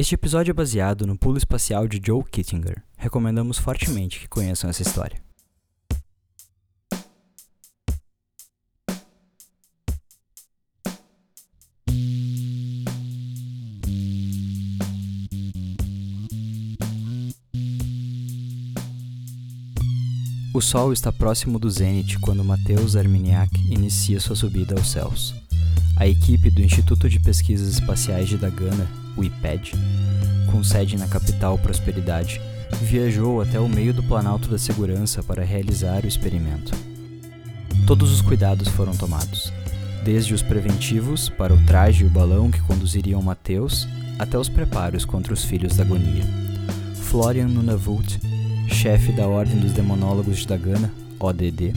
Este episódio é baseado no pulo espacial de Joe Kittinger. Recomendamos fortemente que conheçam essa história. O Sol está próximo do zênite quando Mateus Arminiak inicia sua subida aos céus. A equipe do Instituto de Pesquisas Espaciais de Dagana, o IPED, com sede na capital Prosperidade, viajou até o meio do Planalto da Segurança para realizar o experimento. Todos os cuidados foram tomados, desde os preventivos para o traje e o balão que conduziriam Mateus, até os preparos contra os filhos da agonia. Florian Nunavut chefe da Ordem dos Demonólogos de Dagana, ODD,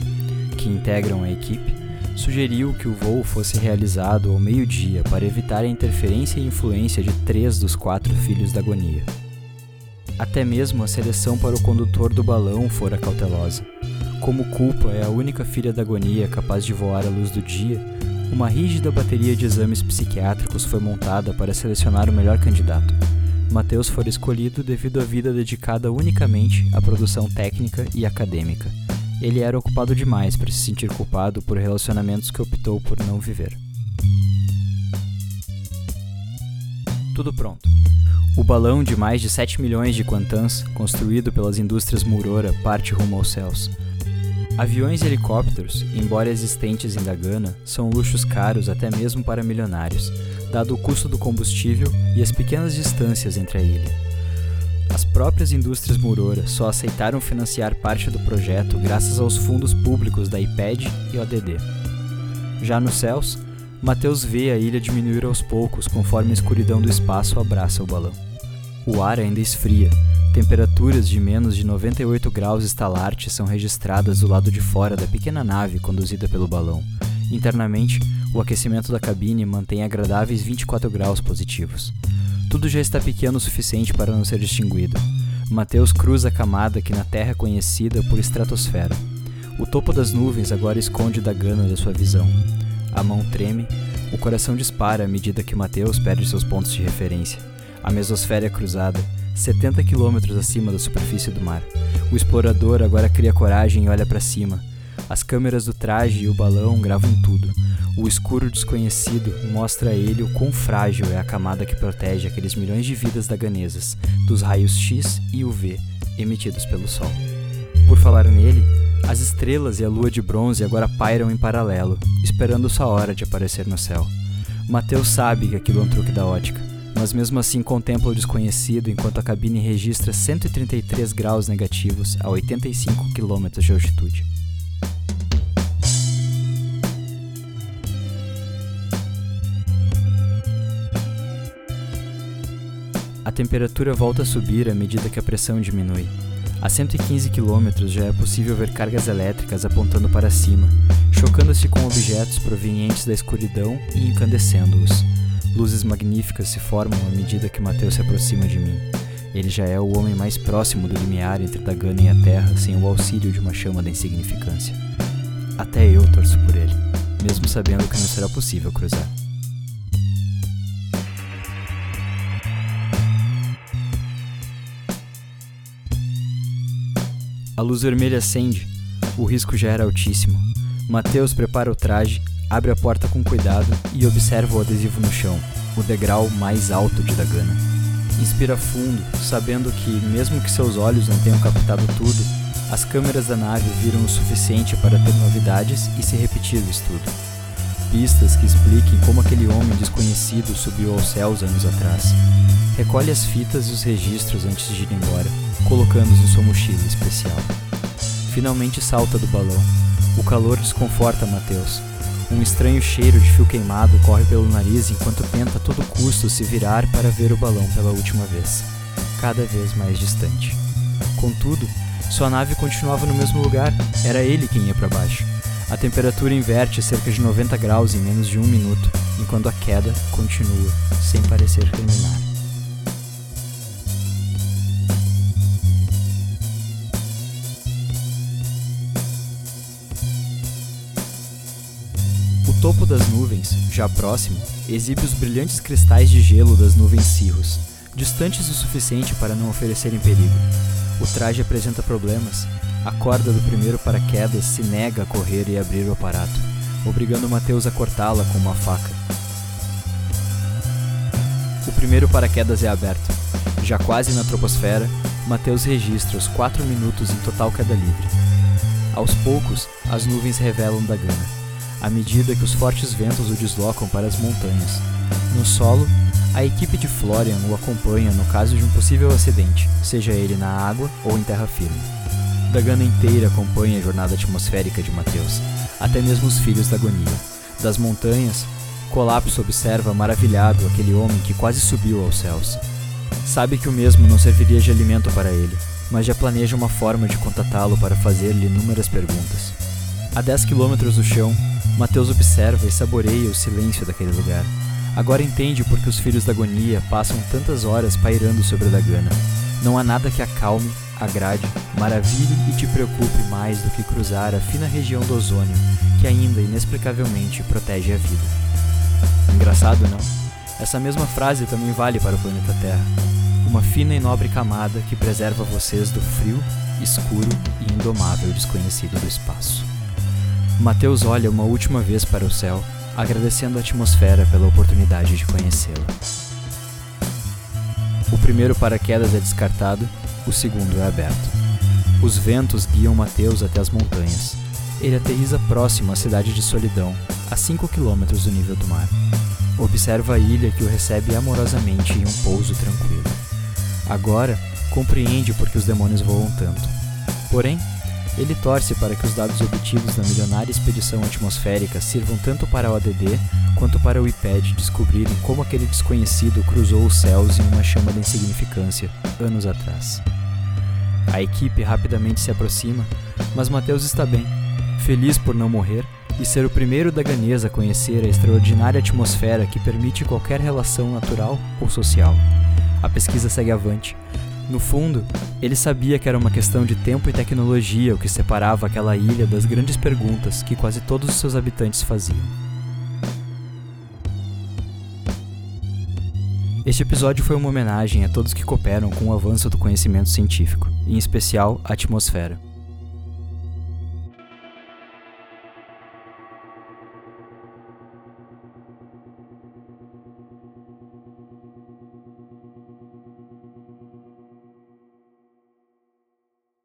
que integram a equipe, sugeriu que o voo fosse realizado ao meio-dia para evitar a interferência e influência de três dos quatro filhos da agonia. Até mesmo a seleção para o condutor do balão fora cautelosa. Como Culpa é a única filha da agonia capaz de voar à luz do dia, uma rígida bateria de exames psiquiátricos foi montada para selecionar o melhor candidato. Mateus fora escolhido devido à vida dedicada unicamente à produção técnica e acadêmica. Ele era ocupado demais para se sentir culpado por relacionamentos que optou por não viver. Tudo pronto. O balão de mais de 7 milhões de quantans, construído pelas indústrias Murora, parte rumo aos céus. Aviões e helicópteros, embora existentes em Dagana, são luxos caros até mesmo para milionários, dado o custo do combustível e as pequenas distâncias entre a ilha. As próprias indústrias Murora só aceitaram financiar parte do projeto graças aos fundos públicos da IPED e ODD. Já nos céus, Mateus vê a ilha diminuir aos poucos conforme a escuridão do espaço abraça o balão. O ar ainda esfria, temperaturas de menos de 98 graus estalarte são registradas do lado de fora da pequena nave conduzida pelo balão. Internamente, o aquecimento da cabine mantém agradáveis 24 graus positivos. Tudo já está pequeno o suficiente para não ser distinguido. Mateus cruza a camada que na Terra é conhecida por estratosfera. O topo das nuvens agora esconde da gana da sua visão. A mão treme, o coração dispara à medida que Mateus perde seus pontos de referência. A mesosfera é cruzada, 70 quilômetros acima da superfície do mar. O explorador agora cria coragem e olha para cima. As câmeras do traje e o balão gravam tudo. O escuro desconhecido mostra a ele o quão frágil é a camada que protege aqueles milhões de vidas daganesas dos raios X e UV emitidos pelo Sol. Por falar nele, as estrelas e a lua de bronze agora pairam em paralelo, esperando sua hora de aparecer no céu. Mateus sabe que aquilo é um truque da ótica, mas mesmo assim contempla o desconhecido enquanto a cabine registra 133 graus negativos a 85 km de altitude. A temperatura volta a subir à medida que a pressão diminui. A 115 km já é possível ver cargas elétricas apontando para cima, chocando-se com objetos provenientes da escuridão e incandescendo-os. Luzes magníficas se formam à medida que Mateus se aproxima de mim. Ele já é o homem mais próximo do limiar entre Dagana e a Terra sem o auxílio de uma chama da insignificância. Até eu torço por ele, mesmo sabendo que não será possível cruzar. A luz vermelha acende. O risco já era altíssimo. Mateus prepara o traje, abre a porta com cuidado e observa o adesivo no chão, o degrau mais alto de Dagana. Inspira fundo, sabendo que, mesmo que seus olhos não tenham captado tudo, as câmeras da nave viram o suficiente para ter novidades e se repetir o estudo. Pistas que expliquem como aquele homem desconhecido subiu aos céus anos atrás. Recolhe as fitas e os registros antes de ir embora colocando-os em sua mochila especial. Finalmente salta do balão. O calor desconforta Mateus. Um estranho cheiro de fio queimado corre pelo nariz enquanto tenta a todo custo se virar para ver o balão pela última vez, cada vez mais distante. Contudo, sua nave continuava no mesmo lugar, era ele quem ia para baixo. A temperatura inverte cerca de 90 graus em menos de um minuto, enquanto a queda continua, sem parecer terminar. Topo das nuvens, já próximo, exibe os brilhantes cristais de gelo das nuvens cirrus, distantes o suficiente para não oferecerem perigo. O traje apresenta problemas. A corda do primeiro paraquedas se nega a correr e abrir o aparato, obrigando Mateus a cortá-la com uma faca. O primeiro paraquedas é aberto. Já quase na troposfera, Mateus registra os 4 minutos em total queda livre. Aos poucos, as nuvens revelam Dagana, à medida que os fortes ventos o deslocam para as montanhas. No solo, a equipe de Florian o acompanha no caso de um possível acidente, seja ele na água ou em terra firme. Dagana inteira acompanha a jornada atmosférica de Mateus, até mesmo os filhos da agonia. Das montanhas, Colapso observa maravilhado aquele homem que quase subiu aos céus. Sabe que o mesmo não serviria de alimento para ele, mas já planeja uma forma de contatá-lo para fazer-lhe inúmeras perguntas. A 10 quilômetros do chão, Mateus observa e saboreia o silêncio daquele lugar. Agora entende por que os filhos da agonia passam tantas horas pairando sobre a Dagana. Não há nada que acalme, agrade, maravilhe e te preocupe mais do que cruzar a fina região do ozônio que ainda inexplicavelmente protege a vida. Engraçado, não? Essa mesma frase também vale para o planeta Terra. Uma fina e nobre camada que preserva vocês do frio, escuro e indomável desconhecido do espaço. Mateus olha uma última vez para o céu agradecendo a atmosfera pela oportunidade de conhecê-la. O primeiro paraquedas é descartado, o segundo é aberto. Os ventos guiam Mateus até as montanhas. Ele aterriza próximo à cidade de Solidão, a 5 quilômetros do nível do mar. Observa a ilha que o recebe amorosamente em um pouso tranquilo. Agora, compreende por que os demônios voam tanto. Porém, ele torce para que os dados obtidos na milionária expedição atmosférica sirvam tanto para o ADD quanto para o IPED descobrirem como aquele desconhecido cruzou os céus em uma chama de insignificância anos atrás. A equipe rapidamente se aproxima, mas Mateus está bem, feliz por não morrer e ser o primeiro da Ganesa a conhecer a extraordinária atmosfera que permite qualquer relação natural ou social. A pesquisa segue avante, no fundo, ele sabia que era uma questão de tempo e tecnologia o que separava aquela ilha das grandes perguntas que quase todos os seus habitantes faziam. Este episódio foi uma homenagem a todos que cooperam com o avanço do conhecimento científico, em especial a atmosfera.